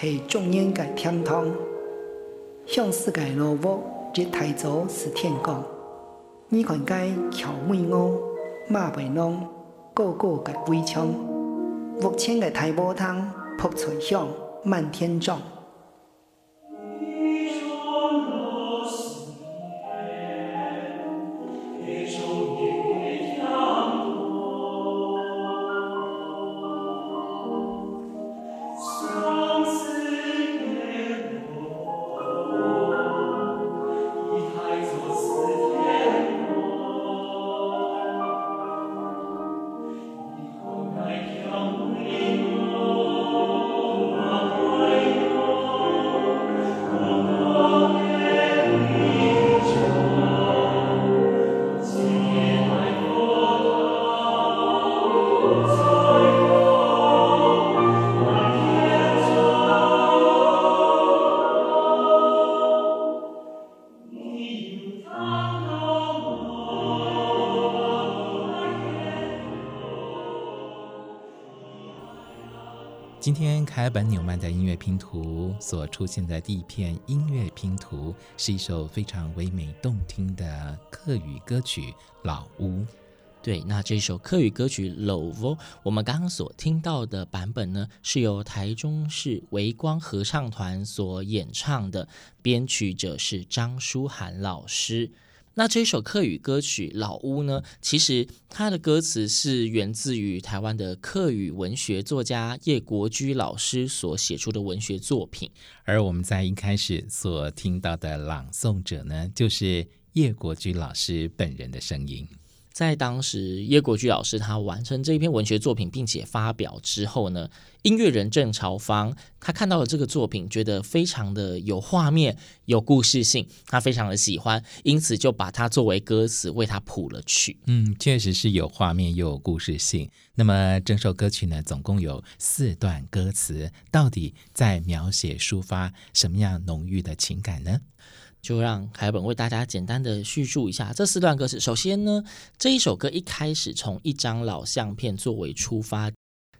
系中央嘅天堂，向世界落幕，一台座是天光。你看该巧美屋，马背弄，个个嘅围墙，目前嘅大波涛，扑吹响，满天撞。今天凯本纽曼的音乐拼图所出现的第一片音乐拼图，是一首非常唯美动听的客语歌曲《老屋》。对，那这首客语歌曲《老屋》，我们刚刚所听到的版本呢，是由台中市微光合唱团所演唱的，编曲者是张书涵老师。那这首客语歌曲《老屋》呢，其实它的歌词是源自于台湾的客语文学作家叶国居老师所写出的文学作品。而我们在一开始所听到的朗诵者呢，就是叶国居老师本人的声音。在当时，叶国居老师他完成这一篇文学作品，并且发表之后呢，音乐人郑朝方他看到了这个作品，觉得非常的有画面、有故事性，他非常的喜欢，因此就把它作为歌词为他谱了曲。嗯，确实是有画面又有故事性。那么整首歌曲呢，总共有四段歌词，到底在描写抒发什么样浓郁的情感呢？就让凯本为大家简单的叙述一下这四段歌词。首先呢，这一首歌一开始从一张老相片作为出发，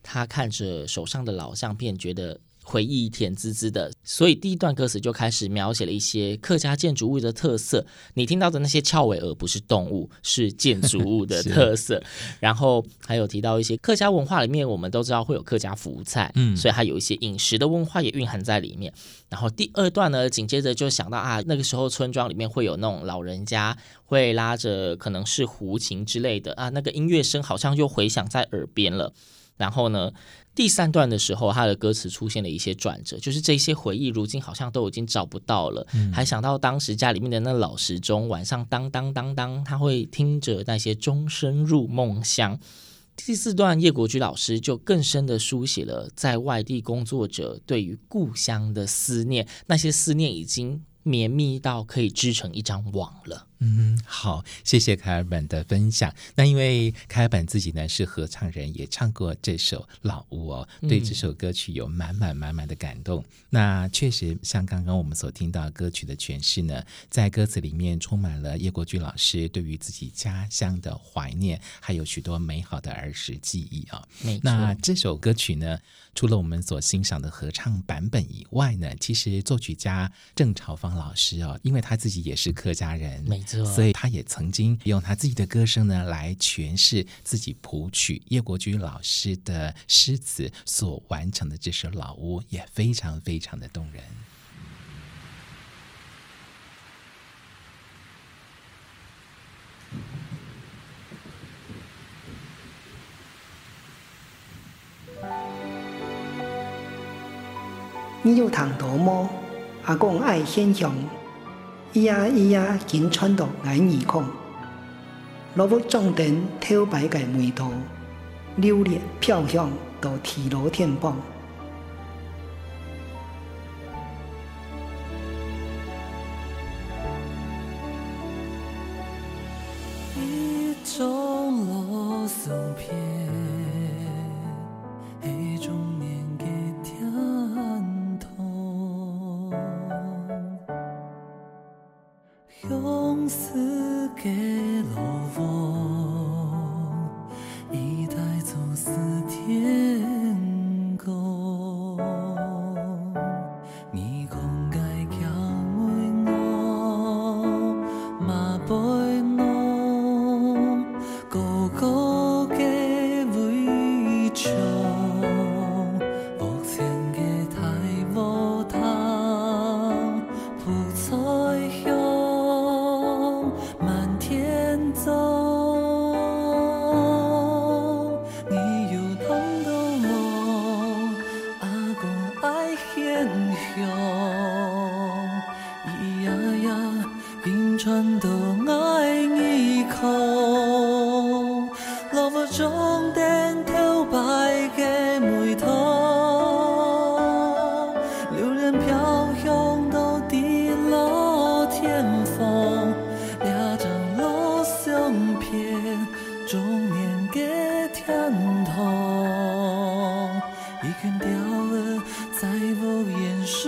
他看着手上的老相片，觉得。回忆甜滋滋的，所以第一段歌词就开始描写了一些客家建筑物的特色。你听到的那些翘尾鹅不是动物，是建筑物的 特色。然后还有提到一些客家文化里面，我们都知道会有客家福菜，嗯，所以它有一些饮食的文化也蕴含在里面。然后第二段呢，紧接着就想到啊，那个时候村庄里面会有那种老人家会拉着可能是胡琴之类的啊，那个音乐声好像又回响在耳边了。然后呢，第三段的时候，他的歌词出现了一些转折，就是这些回忆如今好像都已经找不到了，嗯、还想到当时家里面的那老时钟，晚上当当当当，他会听着那些钟声入梦乡。第四段，叶国居老师就更深的书写了在外地工作者对于故乡的思念，那些思念已经绵密到可以织成一张网了。嗯，好，谢谢凯尔本的分享。那因为凯尔本自己呢是合唱人，也唱过这首《老屋》哦，对这首歌曲有满满满满的感动。嗯、那确实像刚刚我们所听到歌曲的诠释呢，在歌词里面充满了叶国居老师对于自己家乡的怀念，还有许多美好的儿时记忆啊、哦。那这首歌曲呢，除了我们所欣赏的合唱版本以外呢，其实作曲家郑朝芳老师哦，因为他自己也是客家人，没错。所以他也曾经用他自己的歌声呢来诠释自己谱曲叶国居老师的诗词所完成的这首《老屋》，也非常非常的动人。你有糖多么？阿公爱现象。咿呀咿呀，紧穿到眼耳孔，老屋装点挑白个梅图，流连飘香到铁路天邦。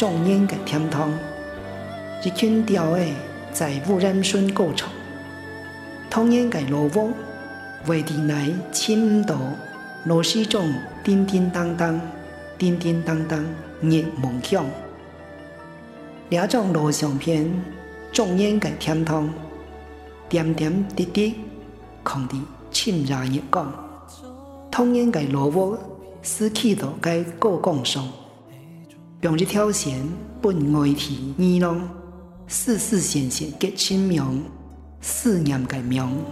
重演个天堂，一群鸟儿在污染水过程，同样个萝卜为地来倾倒，螺丝中叮叮当当，叮叮当当热梦响。这张录像片重演个天堂，点点滴滴扛得沁热热光，同样个萝卜失去了个过光上。用一条线分外体耳聋，丝丝线线结清明，思念的名。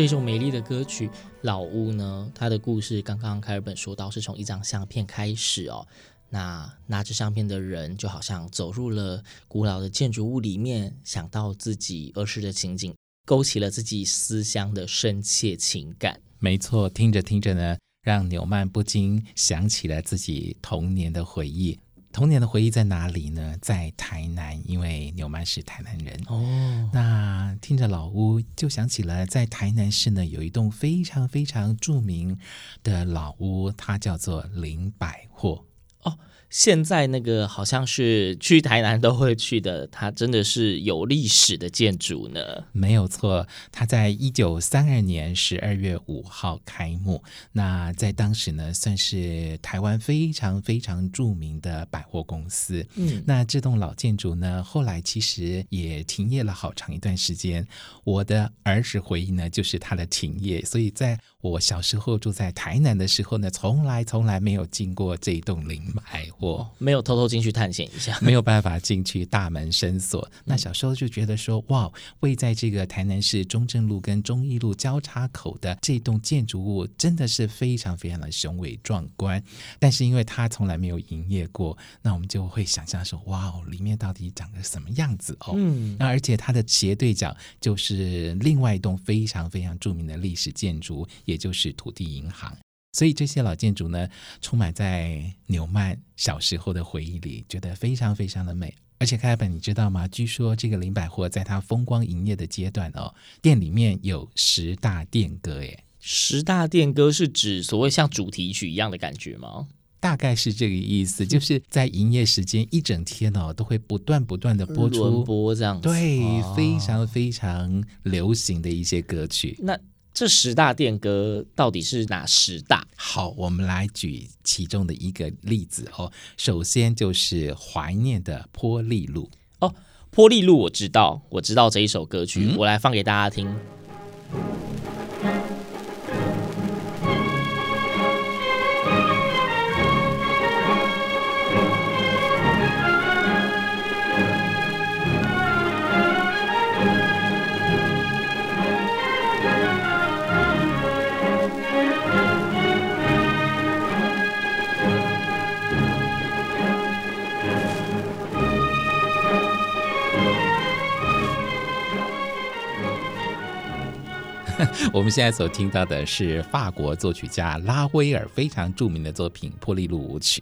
这首美丽的歌曲《老屋》呢，它的故事刚刚凯尔本说到，是从一张相片开始哦。那拿着相片的人就好像走入了古老的建筑物里面，想到自己儿时的情景，勾起了自己思乡的深切情感。没错，听着听着呢，让纽曼不禁想起了自己童年的回忆。童年的回忆在哪里呢？在台南，因为纽曼是台南人哦。那听着老屋，就想起了在台南市呢，有一栋非常非常著名的老屋，它叫做林百货哦。现在那个好像是去台南都会去的，它真的是有历史的建筑呢。没有错，它在一九三二年十二月五号开幕。那在当时呢，算是台湾非常非常著名的百货公司。嗯，那这栋老建筑呢，后来其实也停业了好长一段时间。我的儿时回忆呢，就是它的停业。所以在我小时候住在台南的时候呢，从来从来没有进过这一栋林百货。我没有偷偷进去探险一下，没有办法进去，大门深锁。那小时候就觉得说，哇，位在这个台南市中正路跟忠义路交叉口的这栋建筑物，真的是非常非常的雄伟壮观。但是因为它从来没有营业过，那我们就会想象说，哇，里面到底长得什么样子哦？嗯，那而且它的斜对角就是另外一栋非常非常著名的历史建筑，也就是土地银行。所以这些老建筑呢，充满在纽曼小时候的回忆里，觉得非常非常的美。而且开本，你知道吗？据说这个林百货在它风光营业的阶段哦，店里面有十大店歌耶。十大店歌是指所谓像主题曲一样的感觉吗？大概是这个意思，就是在营业时间一整天哦，都会不断不断的播出轮播这样子，对，非常非常流行的一些歌曲。那这十大电歌到底是哪十大？好，我们来举其中的一个例子哦。首先就是怀念的波利路哦，波利路我知道，我知道这一首歌曲，嗯、我来放给大家听。我们现在所听到的是法国作曲家拉威尔非常著名的作品《波利路舞曲》。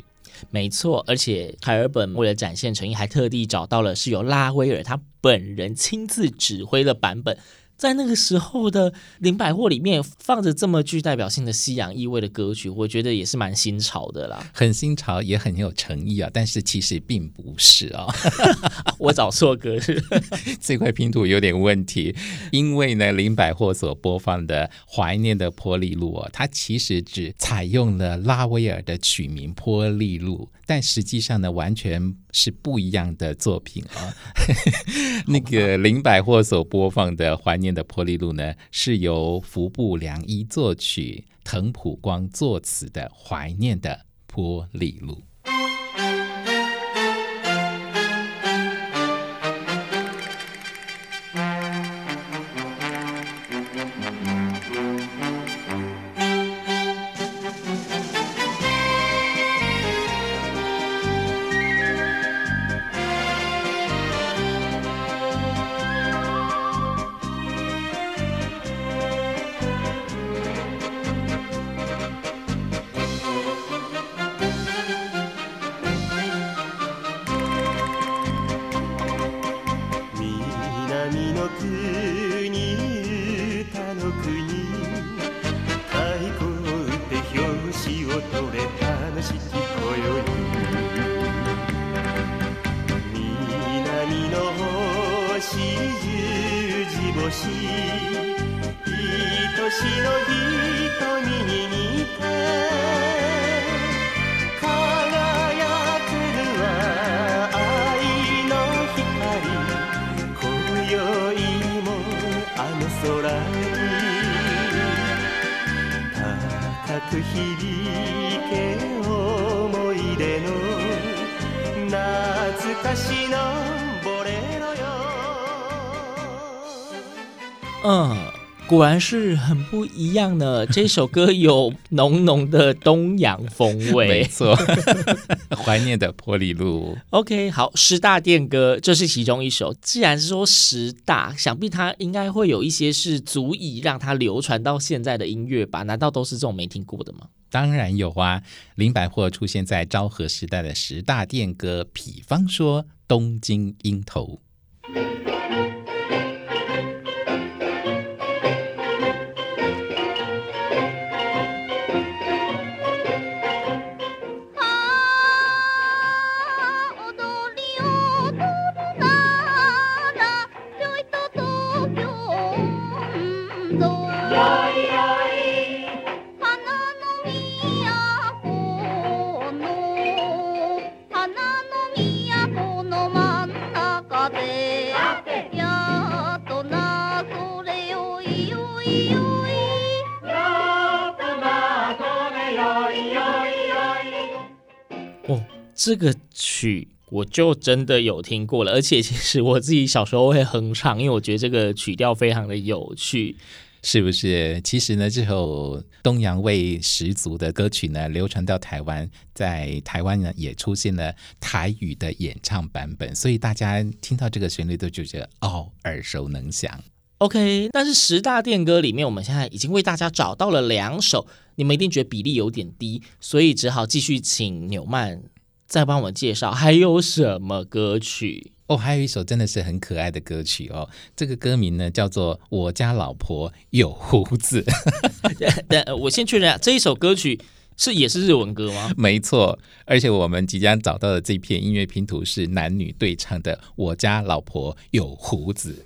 没错，而且海尔本为了展现诚意，还特地找到了是由拉威尔他本人亲自指挥的版本，在那个时候的林百货里面放着这么具代表性的西洋意味的歌曲，我觉得也是蛮新潮的啦，很新潮，也很有诚意啊。但是其实并不是啊、哦，我找错歌是。这块拼图有点问题，因为呢，林百货所播放的《怀念的波利路》啊，它其实只采用了拉威尔的曲名《波利路》，但实际上呢，完全是不一样的作品啊、哦。那个林百货所播放的《怀念》的波丽露呢，是由服部良一作曲，藤浦光作词的《怀念的波丽露》。果然是很不一样的。这首歌有浓浓的东洋风味，没错。怀念的玻璃路。OK，好，十大电歌，这是其中一首。既然是说十大，想必它应该会有一些是足以让它流传到现在的音乐吧？难道都是这种没听过的吗？当然有啊。林百货出现在昭和时代的十大电歌，比方说《东京樱桃》。这个曲我就真的有听过了，而且其实我自己小时候会哼唱，因为我觉得这个曲调非常的有趣，是不是？其实呢，这首东洋味十足的歌曲呢，流传到台湾，在台湾呢也出现了台语的演唱版本，所以大家听到这个旋律都就觉得哦，耳熟能详。OK，但是十大电歌里面，我们现在已经为大家找到了两首，你们一定觉得比例有点低，所以只好继续请纽曼。再帮我介绍还有什么歌曲哦？还有一首真的是很可爱的歌曲哦。这个歌名呢叫做《我家老婆有胡子》。但我先确认下，这一首歌曲是也是日文歌吗？没错，而且我们即将找到的这片音乐拼图是男女对唱的《我家老婆有胡子》。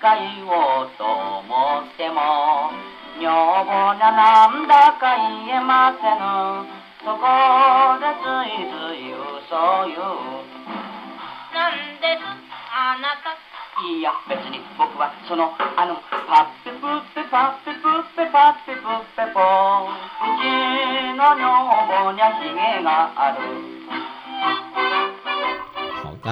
か言おうと思っても女房にゃなんだか言えませぬ。そこでついつい嘘を言う。なんですあなた。いや別に僕はそのあのパッペプッペパッペプッペパッペプッペポうちの女房にゃヒゲがある。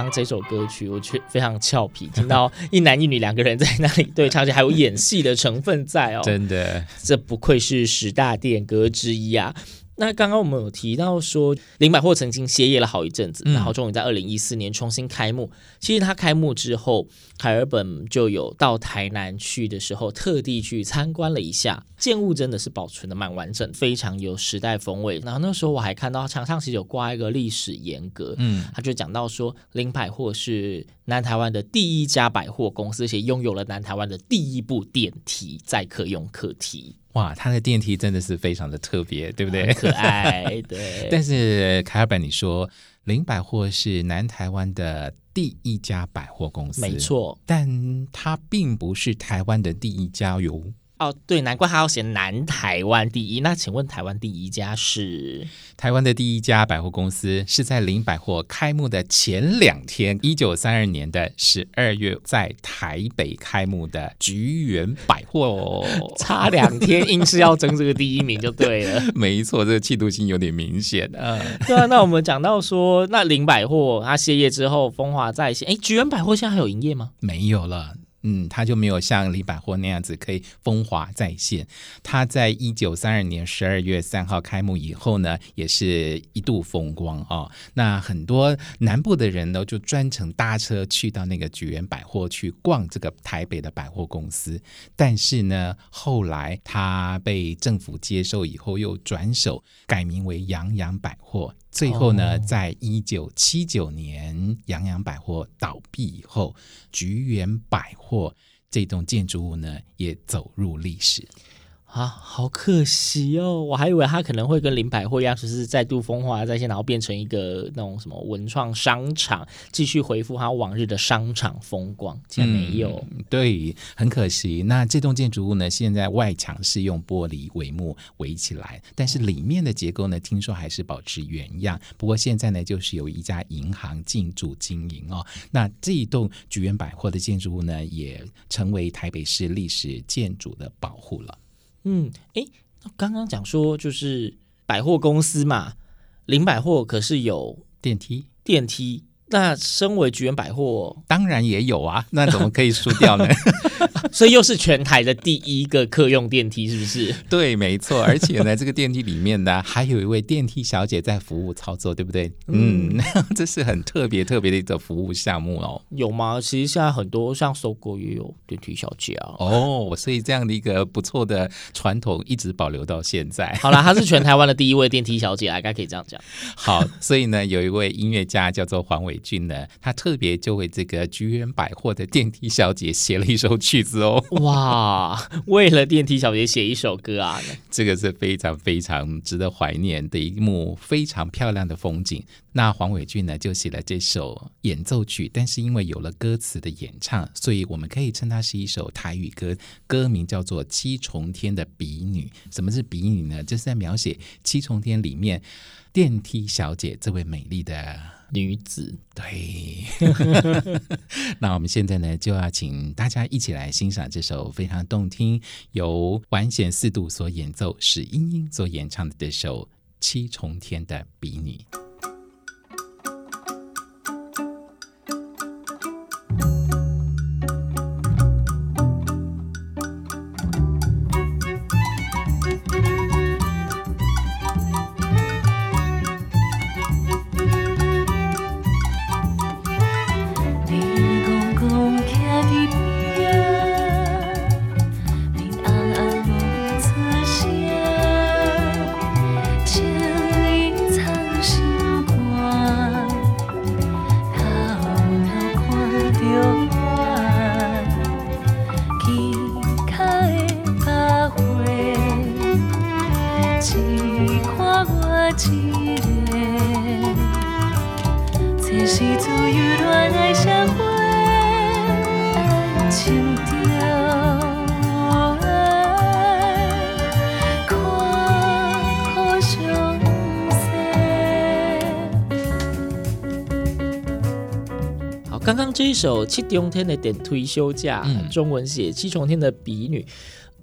刚这首歌曲我却非常俏皮，听到 一男一女两个人在那里 对唱，而且还有演戏的成分在哦。真的，这不愧是十大电歌之一啊！那刚刚我们有提到说，林百货曾经歇业了好一阵子，嗯、然后终于在二零一四年重新开幕。其实它开幕之后，凯尔本就有到台南去的时候，特地去参观了一下，建物真的是保存的蛮完整，非常有时代风味。然后那时候我还看到墙上其实有挂一个历史沿革，嗯，他就讲到说，林百货是南台湾的第一家百货公司，而且拥有了南台湾的第一部电梯载客用客梯。哇，它的电梯真的是非常的特别，对不对？可爱，对。但是凯尔本，你说林百货是南台湾的第一家百货公司，没错，但它并不是台湾的第一家哟。哦，对，难怪他要写南台湾第一。那请问台湾第一家是？台湾的第一家百货公司是在林百货开幕的前两天，一九三二年的十二月，在台北开幕的菊园百货哦。差两天，硬是要争这个第一名就对了。没错，这个嫉妒心有点明显啊。对啊，那我们讲到说，那林百货它歇业之后，风华再现。哎，菊园百货现在还有营业吗？没有了。嗯，他就没有像李百货那样子可以风华再现。他在一九三二年十二月三号开幕以后呢，也是一度风光哦。那很多南部的人呢，就专程搭车去到那个菊元百货去逛这个台北的百货公司。但是呢，后来他被政府接收以后，又转手改名为洋洋百货。最后呢，哦、在一九七九年，洋洋百货倒闭以后，菊园百货这栋建筑物呢，也走入历史。啊，好可惜哦！我还以为它可能会跟林百货一样，就是再度风华再现，然后变成一个那种什么文创商场，继续恢复它往日的商场风光。竟然没有，对，很可惜。那这栋建筑物呢，现在外墙是用玻璃帷幕围起来，但是里面的结构呢，听说还是保持原样。不过现在呢，就是有一家银行进驻经营哦。那这一栋菊园百货的建筑物呢，也成为台北市历史建筑的保护了。嗯，哎，刚刚讲说就是百货公司嘛，零百货可是有电梯，电梯。那身为菊园百货，当然也有啊，那怎么可以输掉呢？所以又是全台的第一个客用电梯，是不是？对，没错。而且呢，这个电梯里面呢，还有一位电梯小姐在服务操作，对不对？嗯，嗯，这是很特别特别的一个服务项目哦。有吗？其实现在很多像 SOGO 也有电梯小姐啊。哦，所以这样的一个不错的传统一直保留到现在。好啦，她是全台湾的第一位电梯小姐，应该可以这样讲。好，所以呢，有一位音乐家叫做黄伟俊呢，他特别就为这个菊园百货的电梯小姐写了一首曲子哦。哇，为了电梯小姐写一首歌啊，这个是非常非常值得怀念的一幕非常漂亮的风景。那黄伟俊呢，就写了这首演奏曲，但是因为有了歌词的演唱，所以我们可以称它是一首台语歌，歌名叫做《七重天的比女》。什么是比女呢？就是在描写七重天里面电梯小姐这位美丽的。女子，对，那我们现在呢，就要请大家一起来欣赏这首非常动听，由完弦四度所演奏，史英英所演唱的这首《七重天的比女》。首《七重天的电梯小姐》，中文写《七重天的比女》，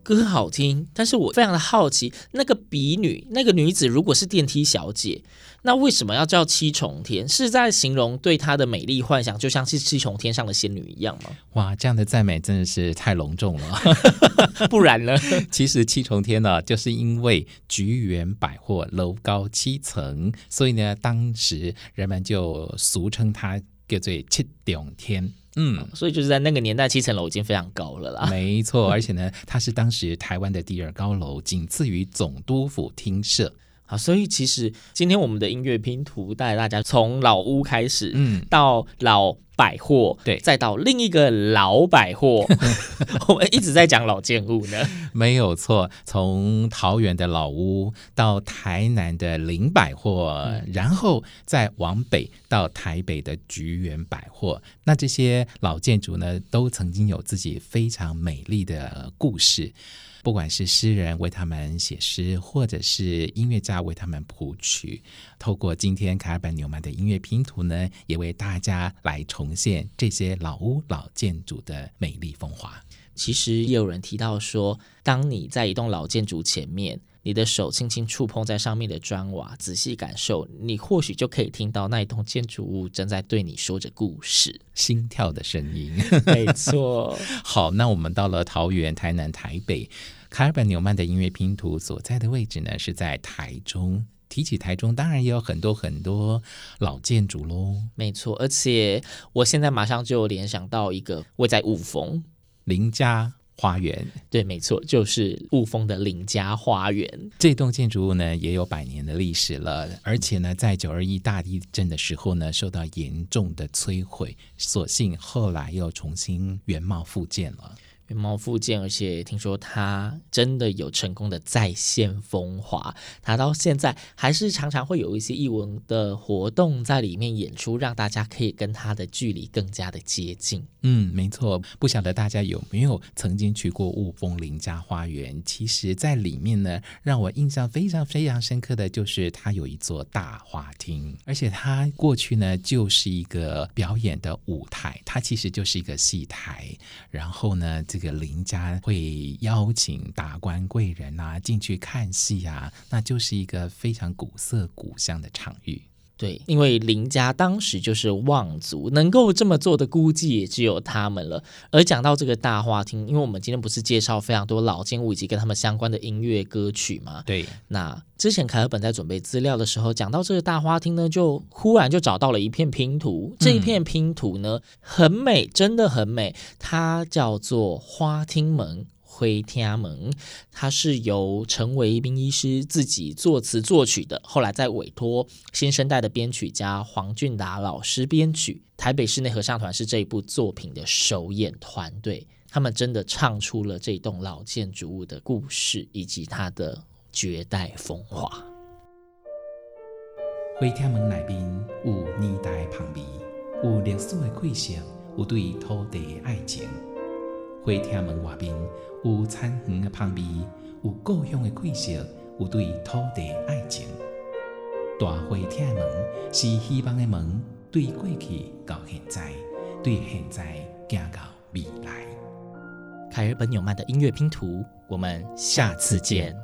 歌好听，但是我非常的好奇，那个比女，那个女子如果是电梯小姐，那为什么要叫七重天？是在形容对她的美丽幻想，就像是七重天上的仙女一样吗？哇，这样的赞美真的是太隆重了，不然呢？其实七重天呢，就是因为菊园百货楼高七层，所以呢，当时人们就俗称它叫做七重天。嗯，所以就是在那个年代，七层楼已经非常高了啦。没错，而且呢，它是当时台湾的第二高楼，仅次于总督府厅舍。好，所以其实今天我们的音乐拼图带大家从老屋开始，嗯，到老百货，对，再到另一个老百货，我们一直在讲老建物呢，没有错。从桃园的老屋到台南的林百货，嗯，然后再往北到台北的菊园百货，那这些老建筑呢，都曾经有自己非常美丽的故事。不管是诗人为他们写诗，或者是音乐家为他们谱曲，透过今天卡尔本纽曼的音乐拼图呢，也为大家来重现这些老屋老建筑的美丽风华。其实也有人提到说，当你在一栋老建筑前面，你的手轻轻触碰在上面的砖瓦，仔细感受，你或许就可以听到那一栋建筑物正在对你说着故事，心跳的声音。没错。好，那我们到了桃园、台南、台北，卡尔本纽曼的音乐拼图所在的位置呢，是在台中。提起台中，当然也有很多很多老建筑喽。没错，而且我现在马上就联想到一个位在五峰林家。花园，对，没错，就是雾峰的林家花园。这栋建筑物呢，也有百年的历史了，而且呢，在九二一大地震的时候呢，受到严重的摧毁，所幸后来又重新原貌复建了。原貌复建，而且听说他真的有成功的再现风华。他到现在还是常常会有一些艺文的活动在里面演出，让大家可以跟他的距离更加的接近。嗯，没错。不晓得大家有没有曾经去过雾峰林家花园？其实，在里面呢，让我印象非常非常深刻的就是它有一座大花厅，而且它过去呢就是一个表演的舞台，它其实就是一个戏台。然后呢，这个邻家会邀请达官贵人呐进去看戏呀，那就是一个非常古色古香的场域。对，因为林家当时就是望族，能够这么做的，估计也只有他们了。而讲到这个大花厅，因为我们今天不是介绍非常多老建物以及跟他们相关的音乐歌曲嘛？对。那之前凯尔本在准备资料的时候，讲到这个大花厅呢，就忽然就找到了一片拼图。这一片拼图呢，很美，真的很美。它叫做花厅门。回天安门，它是由陈维斌医师自己作词作曲的，后来再委托新生代的编曲家黄俊达老师编曲。台北室内合唱团是这一部作品的首演团队，他们真的唱出了这栋老建筑物的故事以及它的绝代风华。花厅门内边有年代旁边，有历史的气息，有对土地的爱情。花厅门外边。有残垣的旁边，有故乡的气息，有对土地的爱情。大花厅门是希望的门，对过去到现在，对现在行到未来。凯尔本纽曼的音乐拼图，我们下次见。